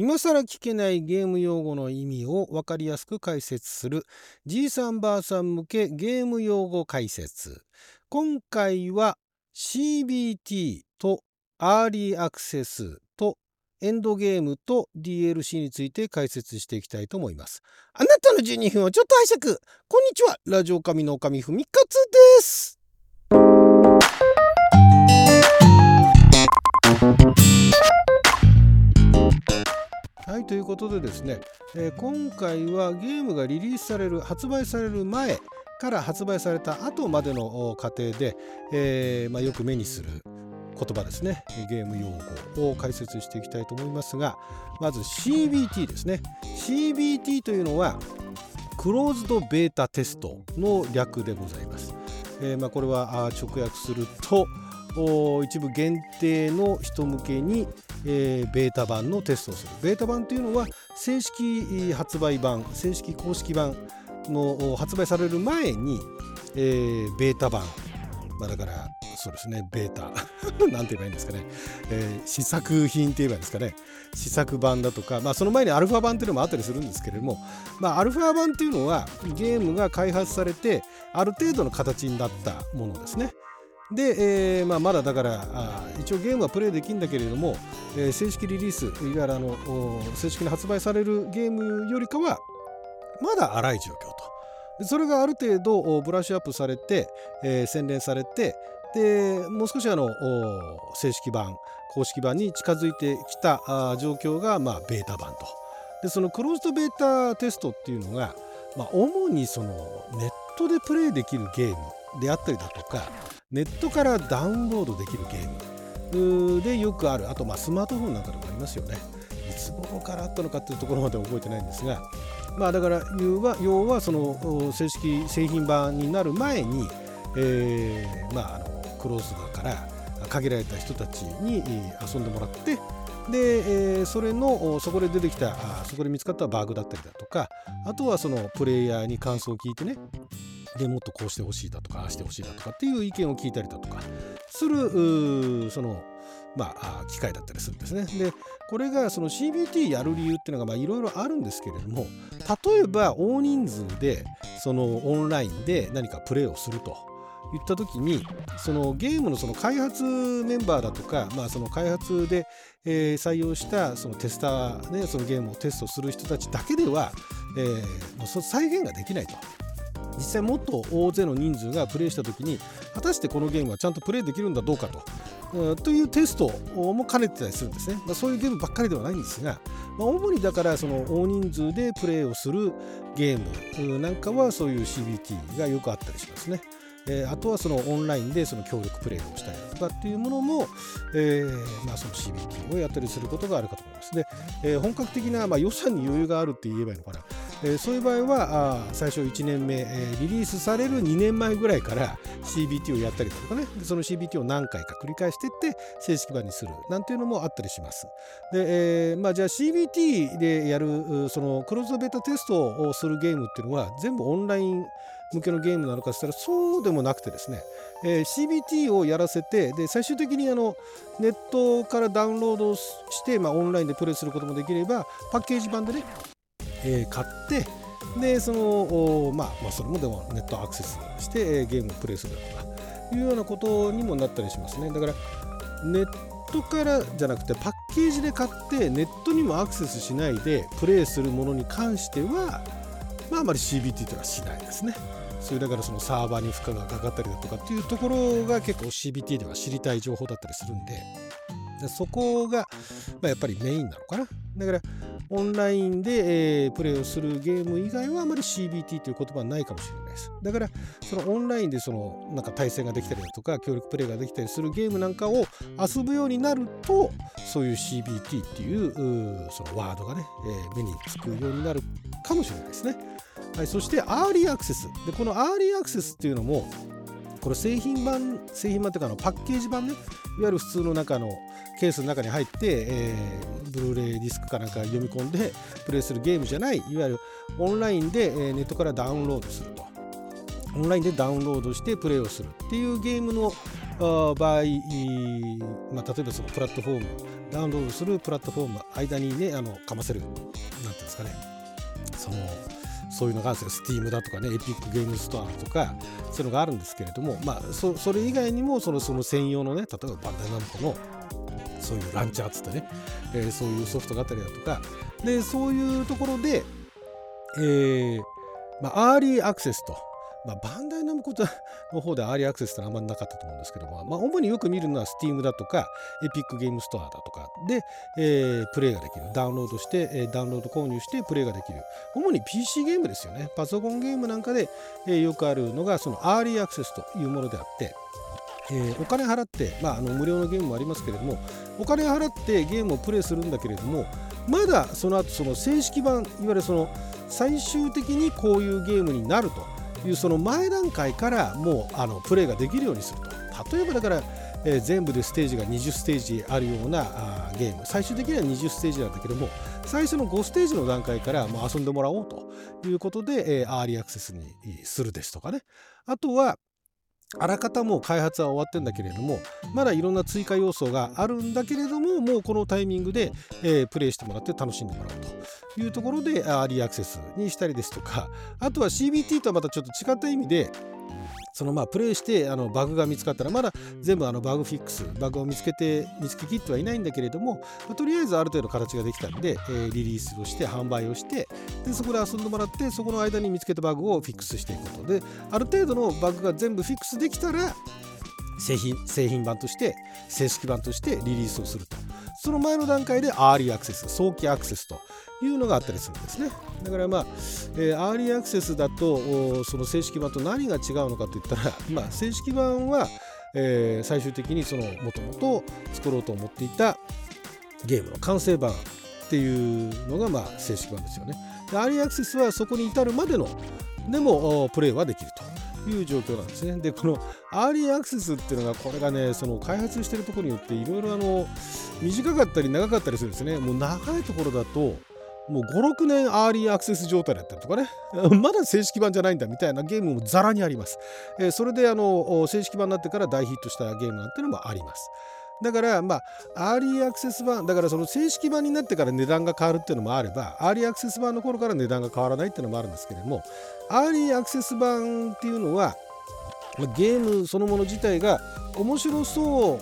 今更聞けないゲーム用語の意味を分かりやすく解説する。じいさんばあさん向けゲーム用語解説。今回は CBT とアーリーアクセスとエンドゲームと DLC について解説していきたいと思います。あなたの12分をちょっと拝借。こんにちは。ラジオ神の神ふみかつです。はいということでですね、えー、今回はゲームがリリースされる発売される前から発売された後までの過程で、えーまあ、よく目にする言葉ですね。ゲーム用語を解説していきたいと思いますがまず CBT ですね。CBT というのはクローズドベータテストの略でございます、えーまあ、これは直訳すると一部限定の人向けに、えー、ベータ版のテストをする。ベータ版というのは正式発売版正式公式版の発売される前に、えー、ベータ版、まあ、だからそうですねベータ。なんて言えばいいんですかね、えー、試作品って言えばいいんですかね。試作版だとか、まあ、その前にアルファ版っていうのもあったりするんですけれども、まあ、アルファ版っていうのはゲームが開発されてある程度の形になったものですね。で、えーまあ、まだだからあ一応ゲームはプレイできるんだけれども、えー、正式リリースいわゆるあの正式に発売されるゲームよりかはまだ荒い状況と。それがある程度ブラッシュアップされて、えー、洗練されてでもう少しあの正式版公式版に近づいてきたあ状況が、まあ、ベータ版と。でそのクローズドベータテストっていうのが、まあ、主にそのネットでプレイできるゲームであったりだとかネットからダウンロードできるゲーム。でよくある。あとまあスマートフォンなんかでもありますよね。いつ頃からあったのかっていうところまで覚えてないんですがまあだから要は要はその正式製品版になる前に、え、まああのクローズドから限られた人たちに遊んでもらってで、それのそこで出てきたそこで見つかったバグだったりだとかあとはそのプレイヤーに感想を聞いてねでもっとこうしてほしいだとかああしてほしいだとかっていう意見を聞いたりだとかするそのまあ、機会だったりするんですね。でこれがその CBT やる理由っていうのがいろいろあるんですけれども例えば大人数でそのオンラインで何かプレーをすると言った時にそのゲームのその開発メンバーだとか、まあ、その開発で、えー、採用したそのテスター、ね、そのゲームをテストする人たちだけでは、えー、再現ができないと。実際もっと大勢の人数がプレイした時に果たしてこのゲームはちゃんとプレイできるんだどうかとというテストも兼ねてたりするんですね、まあ、そういうゲームばっかりではないんですが、まあ、主にだからその大人数でプレイをするゲームなんかはそういう CBT がよくあったりしますね。えー、あとはそのオンラインでその協力プレイをしたりとかっていうものも、えーまあ、その CBT をやったりすることがあるかと思います。で、えー、本格的な、まあ、予算に余裕があるって言えばいいのかな。えー、そういう場合はあ最初1年目、えー、リリースされる2年前ぐらいから CBT をやったりだとかねその CBT を何回か繰り返していって正式版にするなんていうのもあったりします。で、えーまあ、じゃあ CBT でやるそのクローズドベータテストをするゲームっていうのは全部オンライン向けのゲームなのかしたらそうでもなくてですね、えー、CBT をやらせてで最終的にあのネットからダウンロードして、まあ、オンラインでプレイすることもできればパッケージ版でね、えー、買ってでそのまあ、まあ、それもでもネットアクセスして、えー、ゲームをプレイするとかいうようなことにもなったりしますねだからネットからじゃなくてパッケージで買ってネットにもアクセスしないでプレイするものに関してはまああまり CBT というのはしないですね。それだからそのサーバーに負荷がかかったりだとかっていうところが結構 CBT では知りたい情報だったりするんででそこが、まあ、やっぱりメインなのかなだからオンラインで、えー、プレイをするゲーム以外はあまり CBT という言葉はないかもしれないです。だからそのオンラインでそのなんか対戦ができたりだとか協力プレイができたりするゲームなんかを遊ぶようになるとそういう CBT っていうそのワードがね、えー、目につくようになるかもしれないですね。はい、そしてアーリーアクセスでこのアーリーアクセスっていうのもこれ製品版製品版っていうかのパッケージ版ねいわゆる普通の中のケースの中に入って、えー、ブルーレイディスクかなんか読み込んでプレイするゲームじゃないいわゆるオンラインで、え、ネットからダウンロードすると。オンラインでダウンロードしてプレイをするっていうゲームの場合、まあ、例えばそのプラットフォームダウンロードするプラットフォーム間にねあのかませる何ていうんですかね。そのそういうのがあるんですよ。Steam だとかねエピックゲームストアとかそういうのがあるんですけれどもまあそそれ以外にもそのその専用のね例えばバンダイナムコのそういうランチャーっつってね、えー、そういうソフトがあったりだとかでそういうところで、えーまあ、アーリーアクセスとまあ、バンダイナムコ の方でアーリーアクセスってあんまりなかったと思うんですけども、まあ、主によく見るのは Steam だとか、エピックゲームストアだとかで、えー、プレイができる。ダウンロードして、えー、ダウンロード購入してプレイができる。主に PC ゲームですよね。パソコンゲームなんかで、えー、よくあるのが、そのアーリーアクセスというものであって、えー、お金払って、まあ、あの無料のゲームもありますけれども、お金払ってゲームをプレイするんだけれども、まだその後その正式版、いわゆるその最終的にこういうゲームになると。いうその前段階からもうあのプレーができるようにすると。例えばだから、えー、全部でステージが20ステージあるようなあゲーム。最終的には20ステージなんだけども最初の5ステージの段階からもう遊んでもらおうということで、えー、アーリーアクセスにするですとかね。あとはあらかたもう開発は終わってんだけれどもまだいろんな追加要素があるんだけれどももうこのタイミングで、えー、プレイしてもらって楽しんでもらうというところでアーリーアクセスにしたりですとかあとは CBT とはまたちょっと違った意味でそのまあプレイしてあのバグが見つかったらまだ全部あのバグフィックスバグを見つけて見つけきってはいないんだけれども、まあ、とりあえずある程度形ができたんで、えー、リリースをして販売をしてでそこで遊んでもらってそこの間に見つけたバグをフィックスしていくことである程度のバグが全部フィックスできたら製品製品版として正式版としてリリースをすると。その前の段階でアーリーアクセス早期アクセスというのがあったりするんですね。だからまあ、えー、アーリーアクセスだとその正式版と何が違うのかといったら、まあ、正式版は、えー、最終的にそのもともと作ろうと思っていたゲームの完成版っていうのがまあ正式版ですよね。でアーリーアクセスはそこに至るまでのでもプレイはできると。いう状況なんですね。で、このアーリーアクセスっていうのが、これがね、その開発してるところによっていろいろあの、短かったり長かったりするんですね。もう長いところだと、もう5、6年アーリーアクセス状態だったりとかね、まだ正式版じゃないんだみたいなゲームもざらにあります。えー、それであの正式版になってから大ヒットしたゲームなんていうのもあります。だから、まあ、アーリーアクセス版、だからその正式版になってから値段が変わるっていうのもあれば、アーリーアクセス版の頃から値段が変わらないっていうのもあるんですけれども、アーリーアクセス版っていうのは、ゲームそのもの自体が面白そ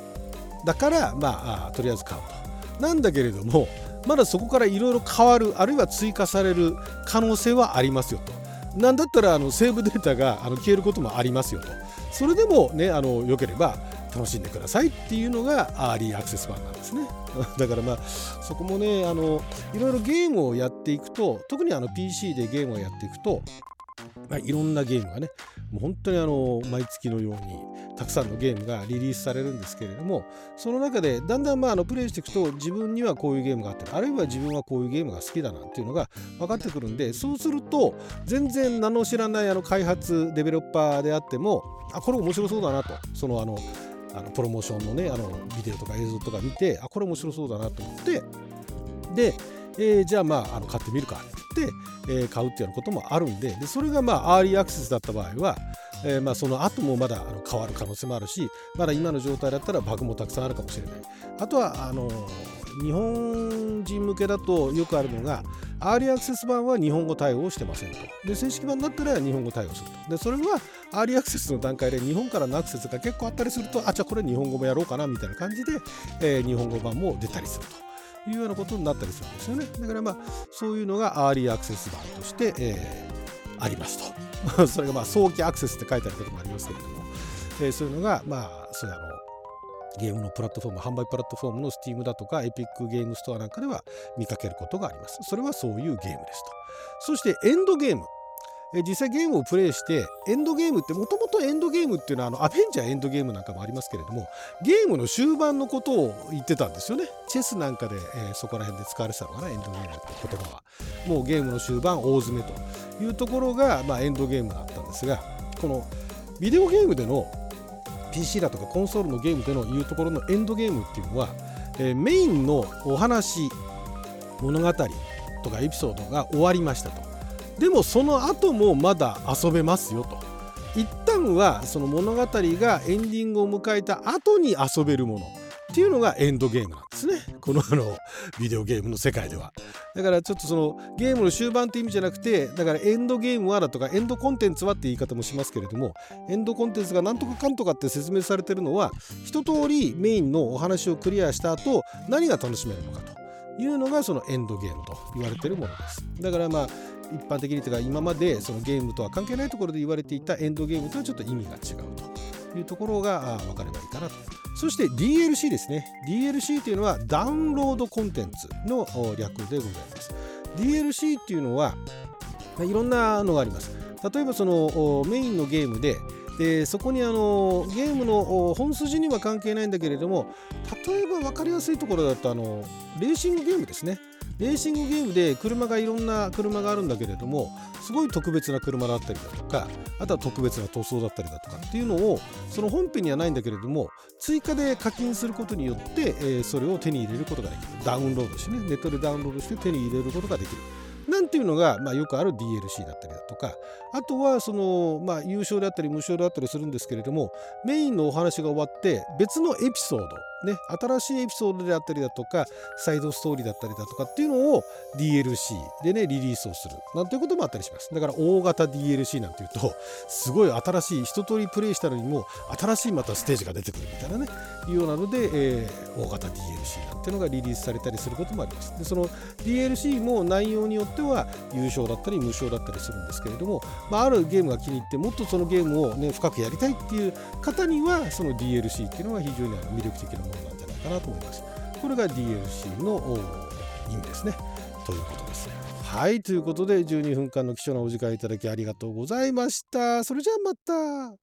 うだから、まあ、とりあえず買うと。なんだけれども、まだそこからいろいろ変わるあるいは追加される可能性はありますよと。なんだったらあのセーブデータがあの消えることもありますよと。それでもねあのよければ楽しんでくださいっていうのがアーリーアクセス版なんですね。だからまあそこもねあのいろいろゲームをやっていくと特にあの PC でゲームをやっていくとまあ、いろんなゲームがねもう本当にあの毎月のようにたくさんのゲームがリリースされるんですけれどもその中でだんだんまああのプレイしていくと自分にはこういうゲームがあってあるいは自分はこういうゲームが好きだなんていうのが分かってくるんでそうすると全然名の知らないあの開発デベロッパーであってもあこれ面白そうだなとそのあのあのプロモーションのねあのビデオとか映像とか見てあこれ面白そうだなと思ってで、えー、じゃあまああの買ってみるかってえー、買うっていうようなこともあるんででそれがまあアーリーアクセスだった場合は、えー、まあその後もまだあの変わる可能性もあるしまだ今の状態だったらバグもたくさんあるかもしれない。あとはあの日本人向けだとよくあるのがアーリーアクセス版は日本語対応してませんと。で、正式版だったら日本語対応すると。で、それはアーリーアクセスの段階で日本からのアクセスが結構あったりすると、あ、じゃあこれ日本語もやろうかなみたいな感じで、えー、日本語版も出たりすると。いうようなことになったりするんですよね。だからまあそういうのがアーリーアクセス版として、えー、ありますと。それがまあ早期アクセスって書いてあることもありますけれども、えー、そういうのがまあそういうあのゲームのプラットフォーム、販売プラットフォームの Steam だとか Epic ゲームストアなんかでは見かけることがあります。それはそういうゲームですと。そしてエンドゲーム。え実際ゲームをプレイしてエンドゲームってもともとエンドゲームっていうのはあのアベンジャーエンドゲームなんかもありますけれどもゲームの終盤のことを言ってたんですよねチェスなんかで、えー、そこら辺で使われてたのかなエンドゲームって言葉はもうゲームの終盤大詰めというところが、まあ、エンドゲームだったんですがこのビデオゲームでの PC だとかコンソールのゲームでのいうところのエンドゲームっていうのは、え、メインのお話物語とかエピソードが終わりましたと。でもその後もまだ遊べますよと。一旦はその物語がエンディングを迎えた後に遊べるものっていうのがエンドゲームなんですね。このあのビデオゲームの世界では。だからちょっとそのゲームの終盤って意味じゃなくてだからエンドゲームはだとかエンドコンテンツはって言い方もしますけれどもエンドコンテンツがなんとかかんとかって説明されてるのは一通りメインのお話をクリアした後何が楽しめるのかというのがそのエンドゲームと言われてるものです。だからまあ一般的にというか今までそのゲームとは関係ないところで言われていたエンドゲームとはちょっと意味が違うというところが分かればいいかなと。そして DLC ですね。DLC というのはダウンロードコンテンツの略でございます。DLC っていうのはいろんなのがあります。例えばそのメインのゲームででそこにあのゲームの本筋には関係ないんだけれども例えば分かりやすいところだとあのレーシングゲームですね。レーシングゲームで車がいろんな車があるんだけれどもすごい特別な車だったりだとかあとは特別な塗装だったりだとかっていうのをその本編にはないんだけれども追加で課金することによって、えー、それを手に入れることができる。ダウンロードしてねネットでダウンロードして手に入れることができる。なんていうのが、まあ、よくある DLC だったりだとかあとはその、まあ、優勝であったり無償であったりするんですけれどもメインのお話が終わって別のエピソードね、新しいエピソードであったりだとかサイドストーリーだったりだとかっていうのを DLC でねリリースをするなんていうこともあったりします。だから大型 DLC なんていうとすごい新しい一通りプレイしたのにも新しいまたステージが出てくるみたいなねいうようなので、えー、大型 DLC なんていうのがリリースされたりすることもあります。でその DLC も内容によっては優勝だったり無償だったりするんですけれども、まあ、あるゲームが気に入ってもっとそのゲームを、ね、深くやりたいっていう方にはその DLC っていうのが非常に魅力的なものなんじゃないかなと思います。これが DLC の意味ですね。ということです。はい、ということで12分間の貴重なお時間いただきありがとうございました。それじゃあまた。